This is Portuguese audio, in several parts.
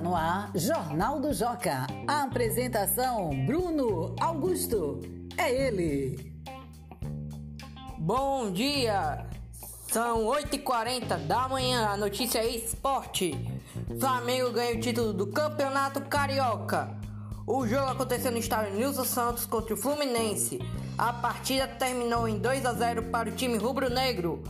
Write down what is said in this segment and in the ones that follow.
no ar Jornal do Joca. A apresentação Bruno Augusto. É ele. Bom dia! São 8h40 da manhã, a notícia é esporte. Flamengo ganha o título do Campeonato Carioca. O jogo aconteceu no estádio Nilson Santos contra o Fluminense. A partida terminou em 2 a 0 para o time rubro-negro.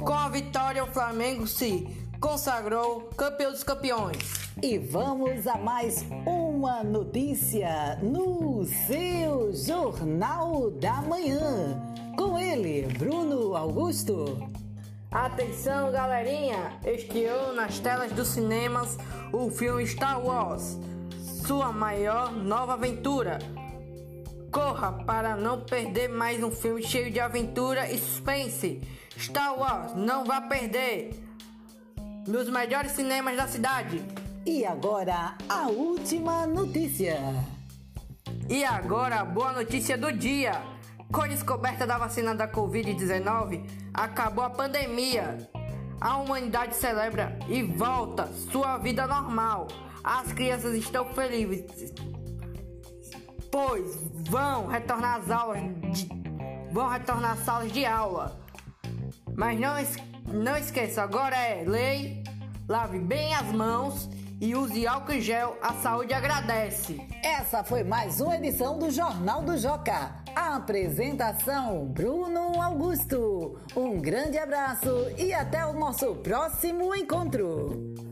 Com a vitória, o Flamengo se consagrou campeão dos campeões. E vamos a mais uma notícia no seu Jornal da Manhã. Com ele, Bruno Augusto. Atenção, galerinha! Estreou nas telas dos cinemas o filme Star Wars, sua maior nova aventura. Corra para não perder mais um filme cheio de aventura e suspense. Star Wars, não vá perder! Nos melhores cinemas da cidade. E agora, a última notícia. E agora, a boa notícia do dia. Com a descoberta da vacina da Covid-19, acabou a pandemia. A humanidade celebra e volta sua vida normal. As crianças estão felizes, pois vão retornar às aulas, de, vão retornar às salas de aula. Mas não, não esqueça, agora é lei, lave bem as mãos e use álcool em gel, a saúde agradece. Essa foi mais uma edição do Jornal do Joca. A apresentação Bruno Augusto. Um grande abraço e até o nosso próximo encontro.